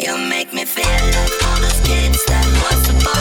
You make me feel like all those kids that was supposed